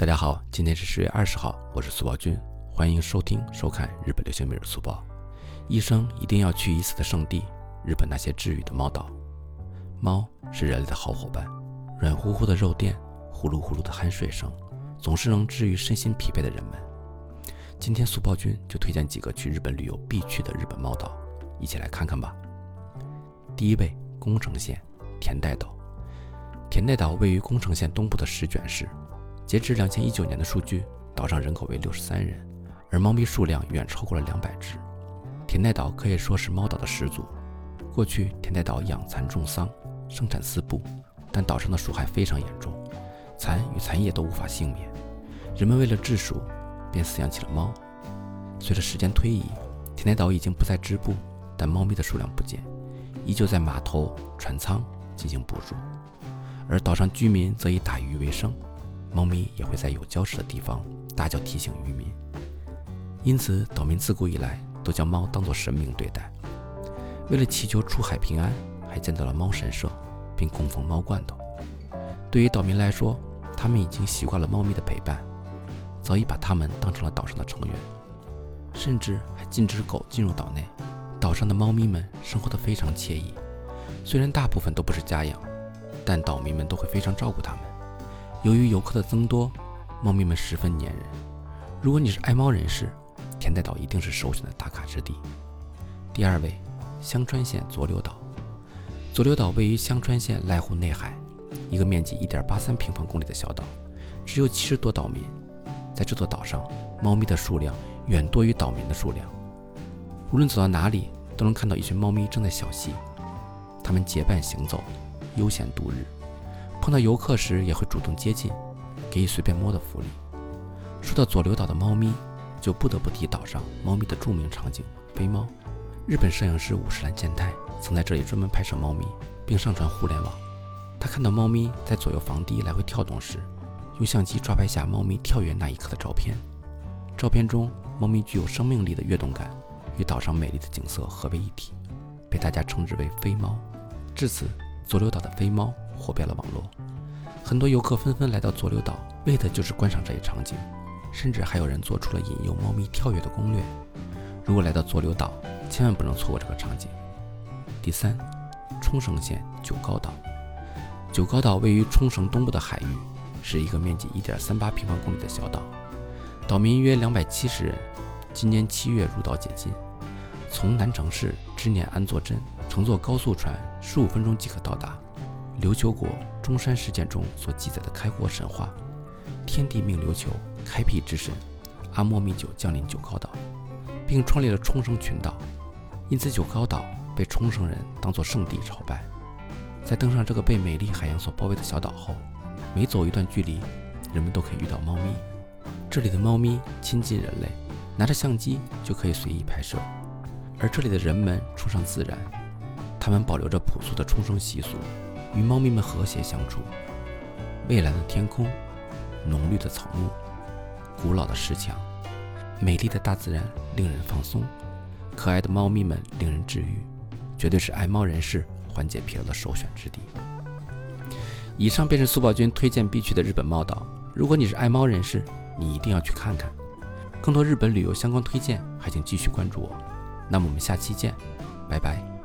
大家好，今天是十月二十号，我是苏宝君，欢迎收听收看日本流行每日速报。一生一定要去一次的圣地——日本那些治愈的猫岛。猫是人类的好伙伴，软乎乎的肉垫，呼噜呼噜的酣睡声，总是能治愈身心疲惫的人们。今天苏暴君就推荐几个去日本旅游必去的日本猫岛，一起来看看吧。第一位，宫城县田代岛。田代岛位于宫城县东部的石卷市。截至两千一九年的数据，岛上人口为六十三人，而猫咪数量远超过了两百只。田代岛可以说是猫岛的始祖。过去，田代岛养蚕种桑，生产丝布，但岛上的鼠害非常严重，蚕与蚕叶都无法幸免。人们为了治鼠，便饲养起了猫。随着时间推移，田代岛已经不再织布，但猫咪的数量不减，依旧在码头、船舱进行捕捉，而岛上居民则以打鱼为生。猫咪也会在有礁石的地方大叫提醒渔民，因此岛民自古以来都将猫当作神明对待。为了祈求出海平安，还建造了猫神社，并供奉猫罐头。对于岛民来说，他们已经习惯了猫咪的陪伴，早已把它们当成了岛上的成员，甚至还禁止狗进入岛内。岛上的猫咪们生活得非常惬意，虽然大部分都不是家养，但岛民们都会非常照顾它们。由于游客的增多，猫咪们十分粘人。如果你是爱猫人士，田代岛一定是首选的打卡之地。第二位，香川县佐柳岛。佐柳岛位于香川县濑户内海，一个面积1.83平方公里的小岛，只有七十多岛民。在这座岛上，猫咪的数量远多于岛民的数量。无论走到哪里，都能看到一群猫咪正在小憩，它们结伴行走，悠闲度日。碰到游客时也会主动接近，给予随便摸的福利。说到佐流岛的猫咪，就不得不提岛上猫咪的著名场景——飞猫。日本摄影师五十岚健太曾在这里专门拍摄猫咪，并上传互联网。他看到猫咪在左右房堤来回跳动时，用相机抓拍下猫咪跳跃那一刻的照片。照片中，猫咪具有生命力的跃动感，与岛上美丽的景色合为一体，被大家称之为“飞猫”。至此，佐流岛的飞猫。火遍了网络，很多游客纷纷来到佐流岛，为的就是观赏这一场景，甚至还有人做出了引诱猫咪跳跃的攻略。如果来到佐流岛，千万不能错过这个场景。第三，冲绳县九高岛。九高岛位于冲绳东部的海域，是一个面积1.38平方公里的小岛，岛民约270人。今年七月入岛解禁，从南城市知念安座镇乘坐高速船，15分钟即可到达。琉球国中山事件中所记载的开国神话，天帝命琉球开辟之神阿莫密九降临九高岛，并创立了冲绳群岛，因此九高岛被冲绳人当作圣地朝拜。在登上这个被美丽海洋所包围的小岛后，每走一段距离，人们都可以遇到猫咪。这里的猫咪亲近人类，拿着相机就可以随意拍摄。而这里的人们崇尚自然，他们保留着朴素的冲绳习俗。与猫咪们和谐相处，蔚蓝的天空，浓绿的草木，古老的石墙，美丽的大自然令人放松，可爱的猫咪们令人治愈，绝对是爱猫人士缓解疲劳的首选之地。以上便是苏宝君推荐必去的日本猫岛，如果你是爱猫人士，你一定要去看看。更多日本旅游相关推荐，还请继续关注我。那么我们下期见，拜拜。